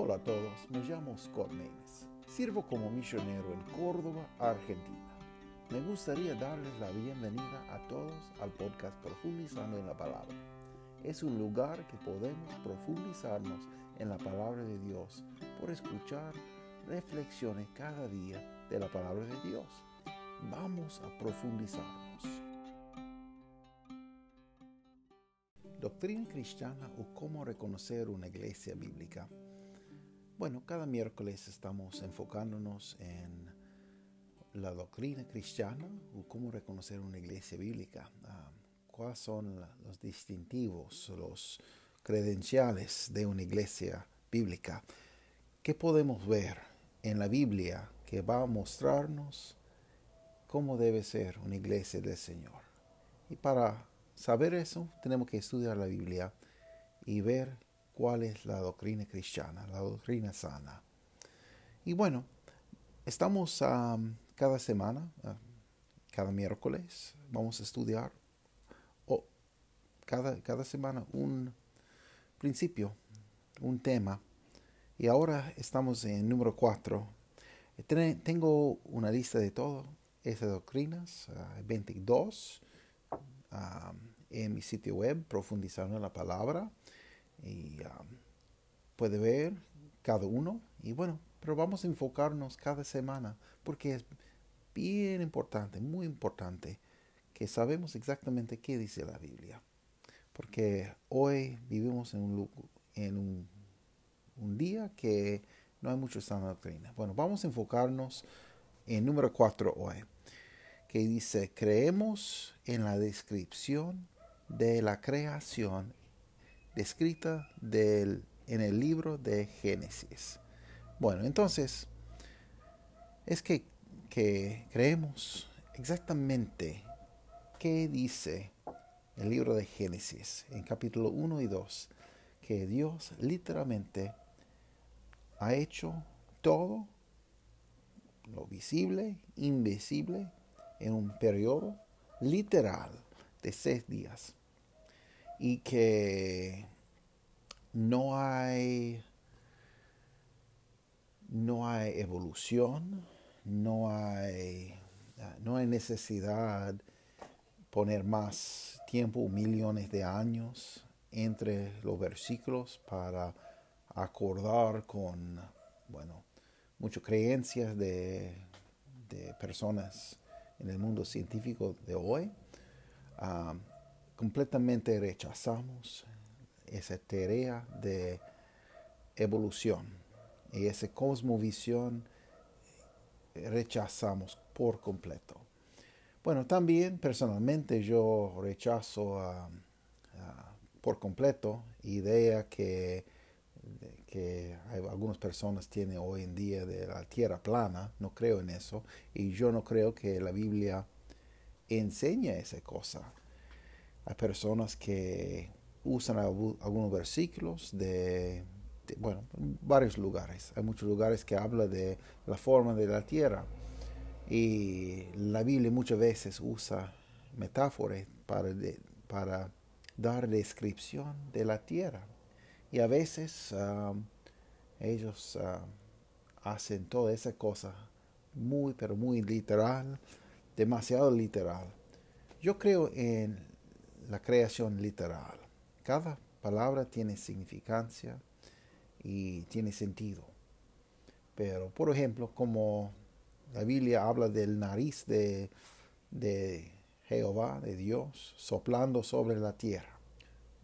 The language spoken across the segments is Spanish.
Hola a todos, me llamo Scott Maines. Sirvo como misionero en Córdoba, Argentina. Me gustaría darles la bienvenida a todos al podcast Profundizando en la Palabra. Es un lugar que podemos profundizarnos en la palabra de Dios por escuchar reflexiones cada día de la palabra de Dios. Vamos a profundizarnos. Doctrina cristiana o cómo reconocer una iglesia bíblica. Bueno, cada miércoles estamos enfocándonos en la doctrina cristiana o cómo reconocer una iglesia bíblica. Ah, ¿Cuáles son los distintivos, los credenciales de una iglesia bíblica? ¿Qué podemos ver en la Biblia que va a mostrarnos cómo debe ser una iglesia del Señor? Y para saber eso, tenemos que estudiar la Biblia y ver cuál es la doctrina cristiana, la doctrina sana. Y bueno, estamos cada semana, cada miércoles, vamos a estudiar o cada, cada semana un principio, un tema. Y ahora estamos en número 4. Tengo una lista de todo esas doctrinas, 22, ah, en mi sitio web, profundizando en la palabra y um, puede ver cada uno y bueno, pero vamos a enfocarnos cada semana porque es bien importante, muy importante que sabemos exactamente qué dice la Biblia. Porque hoy vivimos en un, en un, un día que no hay mucho sana doctrina. Bueno, vamos a enfocarnos en número 4 hoy, que dice, creemos en la descripción de la creación descrita del, en el libro de Génesis. Bueno, entonces, es que, que creemos exactamente qué dice el libro de Génesis en capítulo 1 y 2, que Dios literalmente ha hecho todo lo visible, invisible, en un periodo literal de seis días y que no hay no hay evolución, no hay, no hay necesidad poner más tiempo, millones de años entre los versículos para acordar con, bueno, muchas creencias de, de personas en el mundo científico de hoy. Ah, completamente rechazamos esa tarea de evolución y esa cosmovisión rechazamos por completo. Bueno, también personalmente yo rechazo por completo idea que, que algunas personas tienen hoy en día de la tierra plana. No creo en eso y yo no creo que la Biblia enseña esa cosa. Hay personas que usan algunos versículos de, bueno, varios lugares. Hay muchos lugares que hablan de la forma de la tierra. Y la Biblia muchas veces usa metáforas para, para dar descripción de la tierra. Y a veces um, ellos uh, hacen toda esa cosa muy, pero muy literal, demasiado literal. Yo creo en la creación literal. Cada palabra tiene significancia y tiene sentido. Pero, por ejemplo, como la Biblia habla del nariz de, de Jehová, de Dios, soplando sobre la tierra.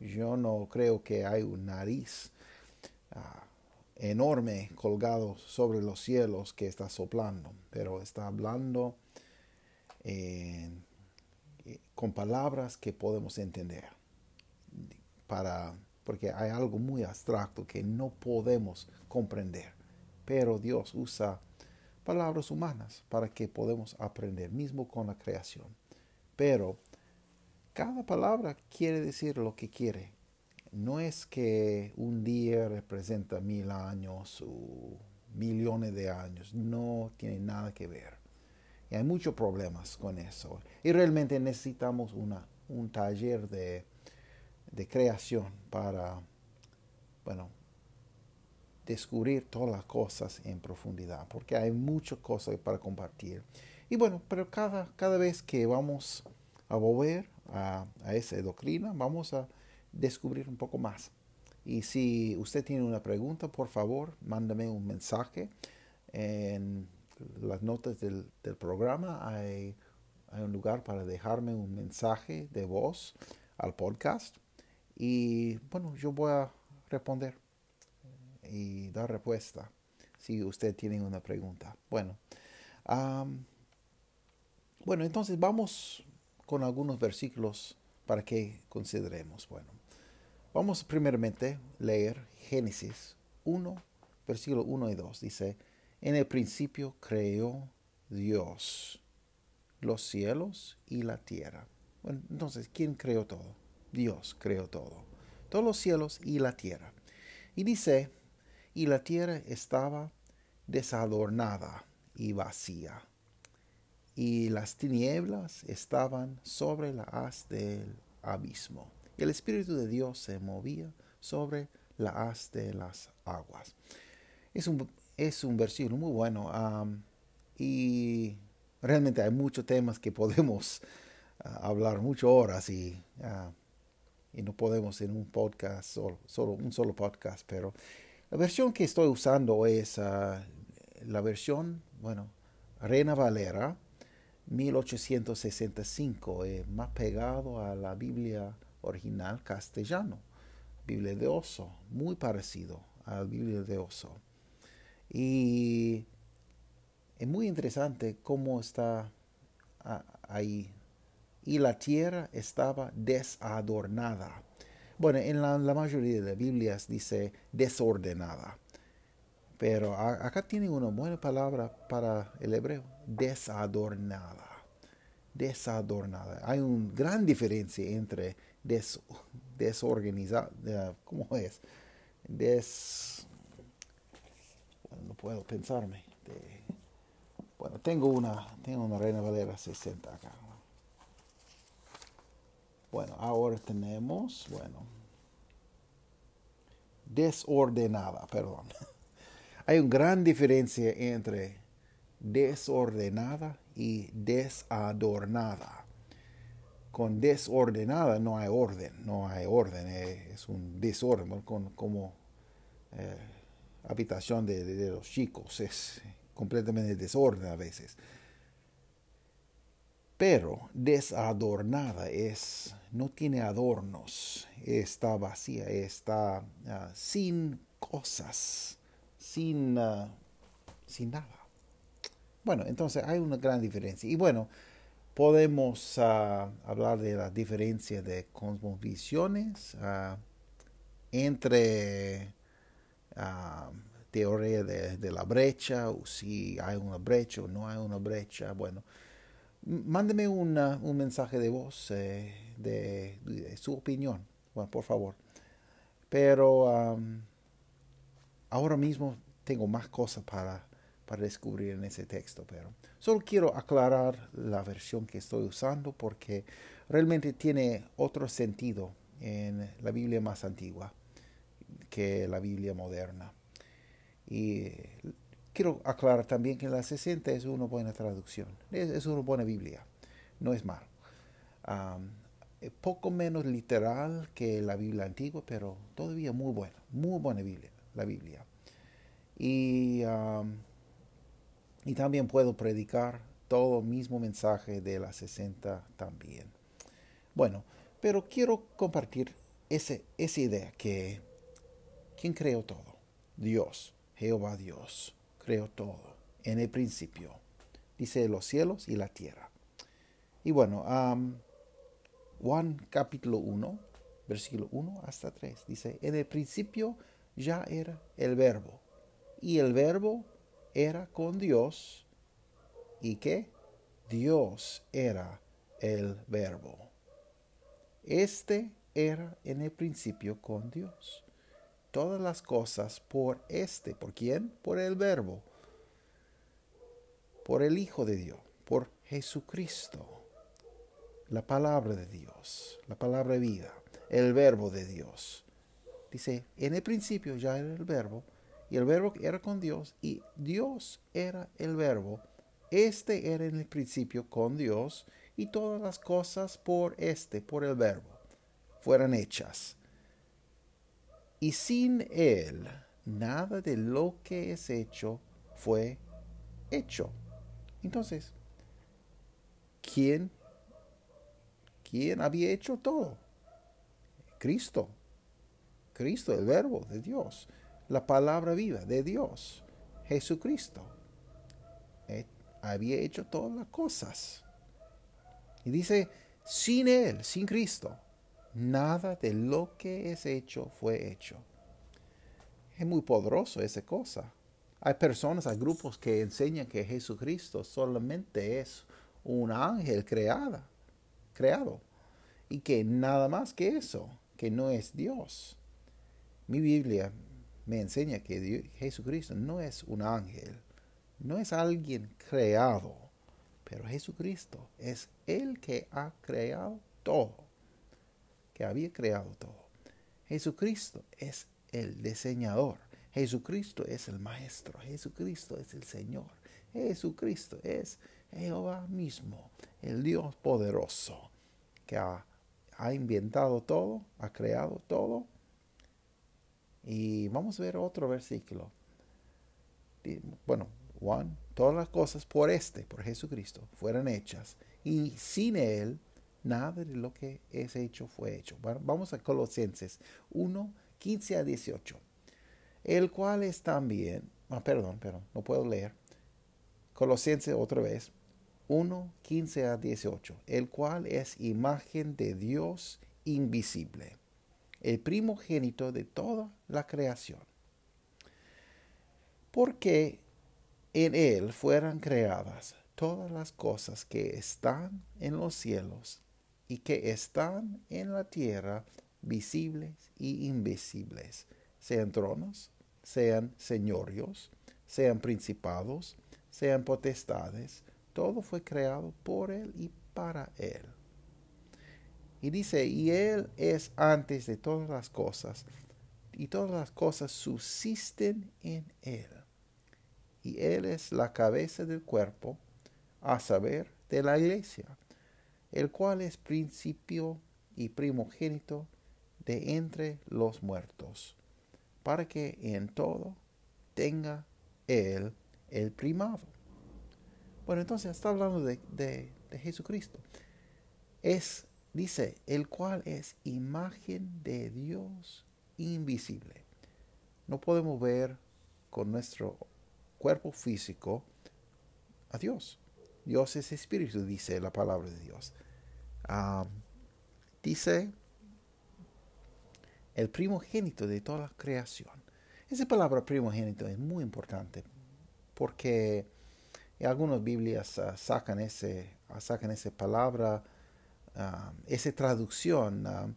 Yo no creo que hay un nariz ah, enorme colgado sobre los cielos que está soplando, pero está hablando en con palabras que podemos entender. Para, porque hay algo muy abstracto que no podemos comprender. Pero Dios usa palabras humanas para que podamos aprender, mismo con la creación. Pero cada palabra quiere decir lo que quiere. No es que un día representa mil años o millones de años. No tiene nada que ver. Y hay muchos problemas con eso. Y realmente necesitamos una, un taller de, de creación para, bueno, descubrir todas las cosas en profundidad, porque hay muchas cosas para compartir. Y bueno, pero cada, cada vez que vamos a volver a, a esa doctrina, vamos a descubrir un poco más. Y si usted tiene una pregunta, por favor, mándame un mensaje. En las notas del, programa hay, un lugar para dejarme un mensaje de voz al podcast. Y bueno, yo voy a responder y dar respuesta si usted tiene una pregunta. Bueno, bueno, entonces vamos con algunos versículos para que consideremos. Bueno, vamos primeramente leer Génesis 1, versículo 1 y 2. Dice, en el principio creó Dios los cielos y la tierra. Bueno, entonces, ¿quién creó todo? Dios creó todo. Todos los cielos y la tierra. Y dice, y la tierra estaba desadornada y vacía y las tinieblas estaban sobre la haz del abismo. El Espíritu de Dios se movía sobre la haz de las aguas. Es un, es un versículo muy bueno y realmente hay muchos temas que podemos ah, hablar muchas horas y, ah, y, no podemos en un podcast, solo, un solo podcast, pero la versión que estoy usando es ah, la versión, bueno, Reina Valera 1865, es más pegado a la Biblia original castellano, Biblia de Oso, muy parecido a la Biblia de Oso. Y es muy interesante cómo está ahí. Y la tierra estaba desadornada. Bueno, en la, mayoría de las Biblias dice desordenada. Pero acá tienen una buena palabra para el hebreo, desadornada. Desadornada. Hay una gran diferencia entre des, desorganizada, ¿cómo es? Des... no puedo pensarme. bueno, tengo una, tengo una Reina Valera 60 acá. Bueno, ahora tenemos, bueno, desordenada, perdón. Hay una gran diferencia entre desordenada y desadornada. Con desordenada no hay orden, no hay orden, eh, es un desorden, como eh, habitación de, los chicos, es completamente desorden a veces. Pero desadornada es, no tiene adornos, está vacía, está ah, sin cosas sin, ah, sin nada. Bueno, entonces hay una gran diferencia. Y bueno, podemos ah, hablar de la diferencia de cosmovisiones entre teoría de, la brecha, o si hay una brecha o no hay una brecha. Bueno, mándeme un mensaje de voz eh, de, su opinión, bueno, por favor. Pero ahora mismo tengo más cosas para, para descubrir en ese texto, pero solo quiero aclarar la versión que estoy usando porque realmente tiene otro sentido en la Biblia más antigua que la Biblia moderna. Y quiero aclarar también que la 60 es una buena traducción, es, una buena Biblia, no es mal. poco menos literal que la Biblia antigua, pero todavía muy buena, muy buena Biblia, la Biblia. Y, y también puedo predicar todo el mismo mensaje de la 60 también. Bueno, pero quiero compartir ese, esa idea que ¿quién creó todo? Dios, Jehová Dios, creó todo en el principio. Dice los cielos y la tierra. Y bueno, Juan capítulo 1, versículo 1 hasta 3, dice, en el principio ya era el verbo y el verbo era con Dios y que Dios era el verbo. Este era en el principio con Dios. Todas las cosas por este, ¿por quién? Por el verbo, por el Hijo de Dios, por Jesucristo, la palabra de Dios, la palabra de vida, el verbo de Dios. Dice, en el principio ya era el verbo, y el verbo era con Dios, y Dios era el verbo. Este era en el principio con Dios, y todas las cosas por este, por el verbo, fueran hechas. Y sin él, nada de lo que es hecho fue hecho. Entonces, ¿quién, quién había hecho todo? Cristo. Cristo, el verbo de Dios la palabra viva de Dios, Jesucristo. Eh, había hecho todas las cosas. Y dice, sin Él, sin Cristo, nada de lo que es hecho fue hecho. Es muy poderoso esa cosa. Hay personas, hay grupos que enseñan que Jesucristo solamente es un ángel creada, creado y que nada más que eso, que no es Dios. Mi Biblia me enseña que Jesucristo no es un ángel, no es alguien creado, pero Jesucristo es el que ha creado todo, que había creado todo. Jesucristo es el diseñador, Jesucristo es el maestro, Jesucristo es el Señor, Jesucristo es Jehová mismo, el Dios poderoso, que ha, inventado todo, ha creado todo y vamos a ver otro versículo. Bueno, Juan, todas las cosas por este, por Jesucristo, fueron hechas. Y sin Él, nada de lo que es hecho fue hecho. vamos a Colosenses 1, 15 a 18. El cual es también, ah, perdón, perdón, no puedo leer. Colosenses otra vez, 1, 15 a 18. El cual es imagen de Dios invisible el primogénito de toda la creación. Porque en él fueran creadas todas las cosas que están en los cielos y que están en la tierra, visibles y invisibles, sean tronos, sean señorios, sean principados, sean potestades, todo fue creado por él y para él. Y dice, y Él es antes de todas las cosas, y todas las cosas subsisten en Él. Y Él es la cabeza del cuerpo, a saber, de la iglesia, el cual es principio y primogénito de entre los muertos, para que en todo tenga Él el primado. Bueno, entonces está hablando de, de, Jesucristo. Es Dice, el cual es imagen de Dios invisible. No podemos ver con nuestro cuerpo físico a Dios. Dios es espíritu, dice la palabra de Dios. dice el primogénito de toda la creación. Esa palabra primogénito es muy importante porque algunas Biblias ah, sacan, ese, sacan esa palabra Ah, esa traducción. Ah,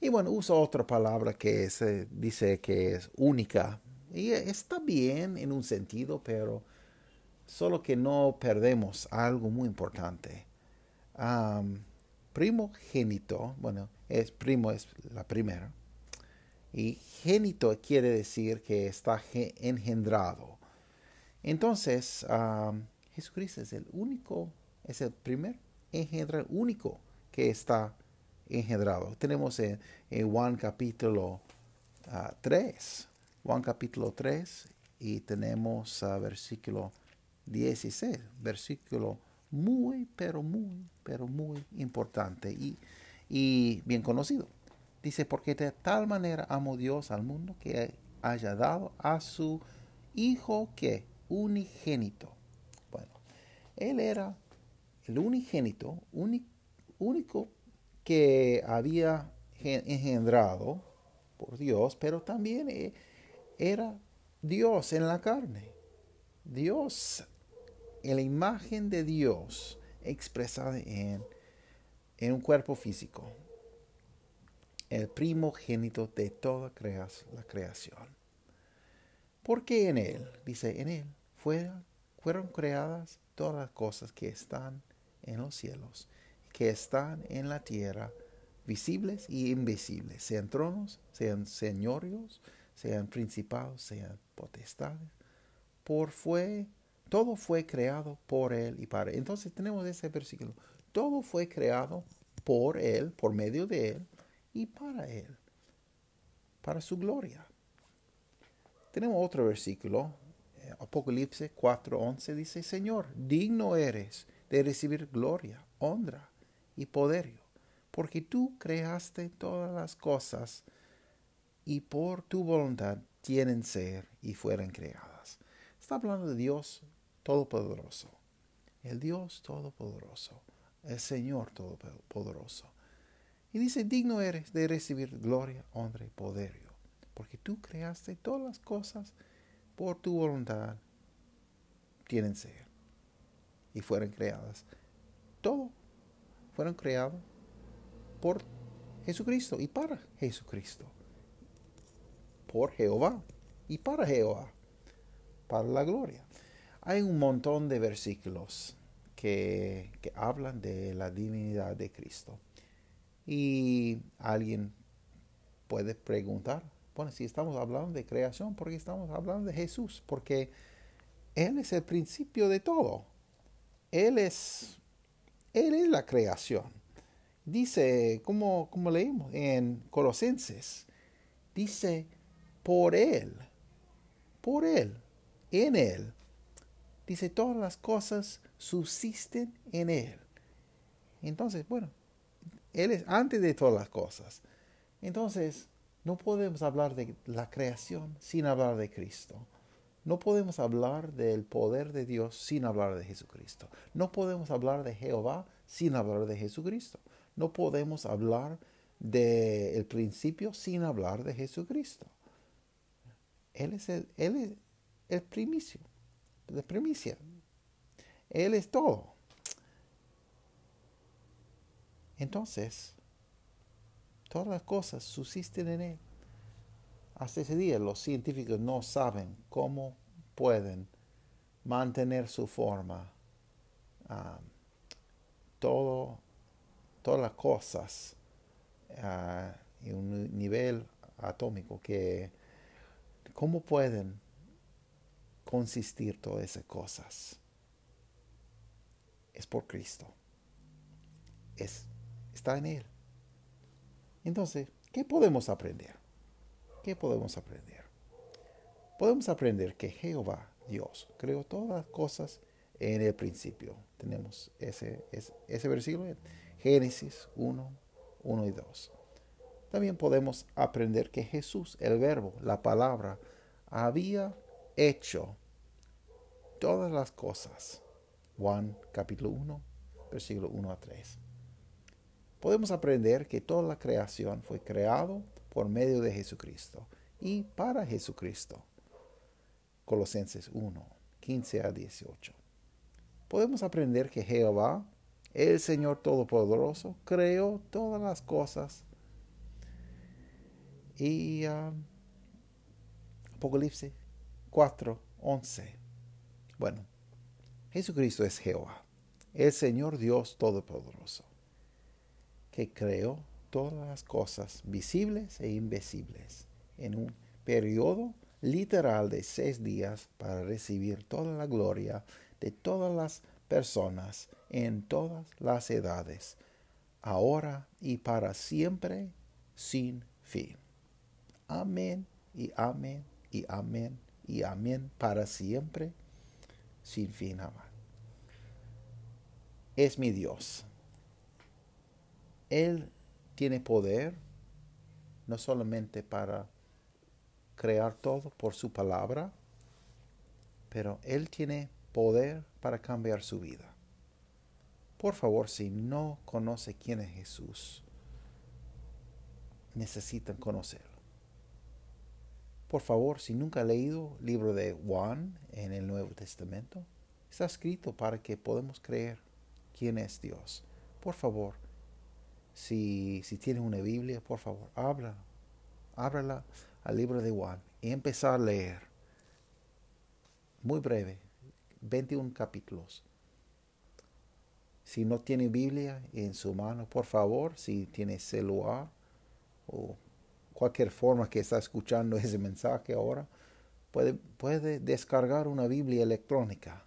y bueno, uso otra palabra que se dice que es única. Y está bien en un sentido, pero solo que no perdemos algo muy importante. primogénito, bueno, es primo es la primera. Y génito quiere decir que está engendrado. Entonces, Jesucristo es el único, es el primer engendro único que está engendrado. Tenemos en, Juan capítulo 3, ah, Juan capítulo 3 y tenemos uh, versículo 16, versículo muy, pero muy, pero muy importante y, y bien conocido. Dice, porque de tal manera amó Dios al mundo que haya dado a su Hijo que unigénito. Bueno, Él era el unigénito, único que había engendrado por Dios, pero también eh, era Dios en la carne. Dios, la imagen de Dios expresada en, en un cuerpo físico. El primogénito de toda la creación. Porque en Él, dice, en Él fueron, fueron creadas todas las cosas que están en los cielos que están en la tierra, visibles y invisibles, sean tronos, sean señorios, sean principados, sean potestades, por fue, todo fue creado por Él y para Él. Entonces tenemos ese versículo. Todo fue creado por Él, por medio de Él y para Él, para su gloria. Tenemos otro versículo, eh, Apocalipsis 4:11 dice, Señor, digno eres de recibir gloria, honra y poder, porque tú creaste todas las cosas y por tu voluntad tienen ser y fueron creadas. Está hablando de Dios Todopoderoso, el Dios Todopoderoso, el Señor Todopoderoso. Y dice, digno eres de recibir gloria, honra y poder porque tú creaste todas las cosas por tu voluntad, tienen ser y fueron creadas. Todo fueron creados por Jesucristo y para Jesucristo. Por Jehová y para Jehová, para la gloria. Hay un montón de versículos que, que hablan de la divinidad de Cristo. Y alguien puede preguntar, bueno, si estamos hablando de creación, ¿por qué estamos hablando de Jesús? Porque Él es el principio de todo. Él es, Él es la creación. Dice, como, como leímos en Colosenses, dice, por Él, por Él, en Él. Dice, todas las cosas subsisten en Él. Entonces, bueno, Él es antes de todas las cosas. Entonces, no podemos hablar de la creación sin hablar de Cristo. No podemos hablar del poder de Dios sin hablar de Jesucristo. No podemos hablar de Jehová sin hablar de Jesucristo. No podemos hablar del principio sin hablar de Jesucristo. Él es el, él es el primicio, la primicia. Él es todo. Entonces, Todas las cosas subsisten en Él. Hasta ese día los científicos no saben cómo pueden mantener su forma. Ah, todo, todas las cosas en un nivel atómico que cómo pueden consistir todas esas cosas. Es por Cristo. Es, está en Él. Entonces, ¿qué podemos aprender? ¿Qué podemos aprender? Podemos aprender que Jehová, Dios, creó todas las cosas en el principio. Tenemos ese, ese, versículo en Génesis 1, 1 y 2. También podemos aprender que Jesús, el verbo, la palabra, había hecho todas las cosas. Juan capítulo 1, versículo 1 a 3 podemos aprender que toda la creación fue creado por medio de Jesucristo y para Jesucristo. Colosenses 1, 15 a 18. Podemos aprender que Jehová, el Señor Todopoderoso, creó todas las cosas. Y uh, Apocalipsis 4, 11. Bueno, Jesucristo es Jehová, el Señor Dios Todopoderoso que creó todas las cosas visibles e invisibles en un periodo literal de seis días para recibir toda la gloria de todas las personas en todas las edades, ahora y para siempre, sin fin. Amén y amén y amén y amén para siempre, sin fin. Amén. Es mi Dios él tiene poder no solamente para crear todo por su palabra, pero Él tiene poder para cambiar su vida. Por favor, si no conoce quién es Jesús, necesitan conocerlo. Por favor, si nunca ha leído el libro de Juan en el Nuevo Testamento, está escrito para que podamos creer quién es Dios. Por favor, si, si una Biblia, por favor, habla, ábrala al libro de Juan y empezar a leer. Muy breve, 21 capítulos. Si no tiene Biblia en su mano, por favor, si tiene celular o cualquier forma que está escuchando ese mensaje ahora, Puede, puede descargar una Biblia electrónica.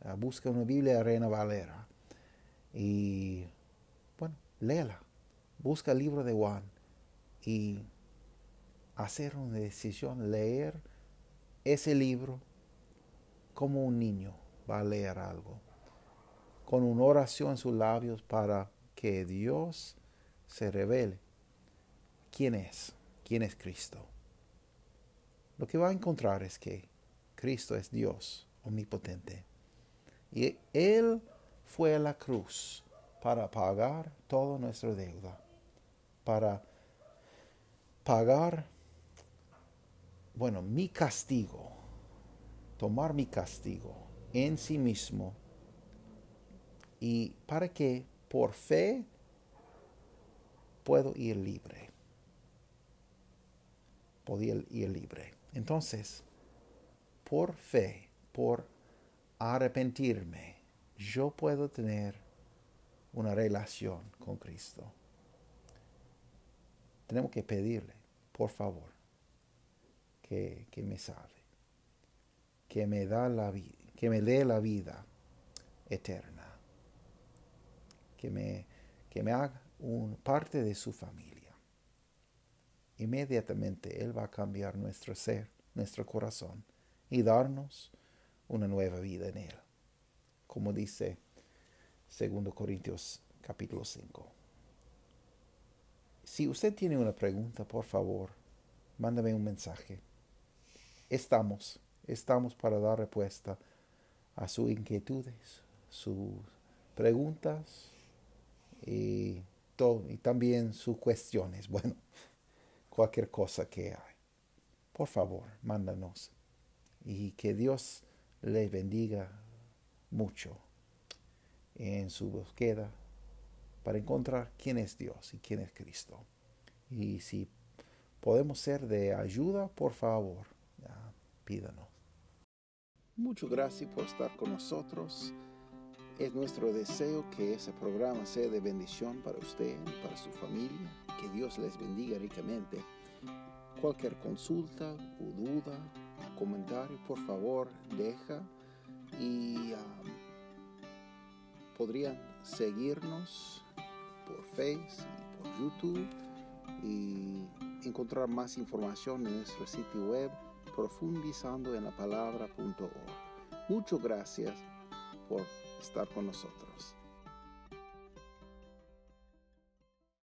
Ah, busca una Biblia Reina Valera. Y bueno, léela. Busca el libro de Juan. Y hacer una decisión, leer ese libro como un niño va a leer algo, con una oración en sus labios para que Dios se revele quién es, quién es Cristo. Lo que va a encontrar es que Cristo es Dios omnipotente. Y Él fue a la cruz para pagar toda nuestra deuda, para pagar, bueno, mi castigo, tomar mi castigo en sí mismo y para que por fe puedo ir libre. Podía ir libre. Entonces, por fe, por arrepentirme, yo puedo tener una relación con Cristo. Tenemos que pedirle, por favor, que, que me salve, que me, da la que me dé la vida eterna, que me, que me haga un, parte de su familia. Inmediatamente Él va a cambiar nuestro ser, nuestro corazón y darnos una nueva vida en Él. Como dice 2 Corintios capítulo 5. Si usted tiene una pregunta, por favor, mándame un mensaje. Estamos, estamos para dar respuesta a sus inquietudes, sus preguntas y, todo, y también sus cuestiones. Bueno, cualquier cosa que hay. Por favor, mándanos y que Dios le bendiga mucho en su búsqueda para encontrar quién es Dios y quién es Cristo. Y si podemos ser de ayuda, por favor, pídanos. Muchas gracias por estar con nosotros. Es nuestro deseo que ese programa sea de bendición para usted y para su familia. Que Dios les bendiga ricamente. Cualquier consulta o duda, comentario, por favor, deja y um, podrían seguirnos por Facebook y por YouTube y encontrar más información en nuestro sitio web profundizando en la. Muchas gracias por estar con nosotros.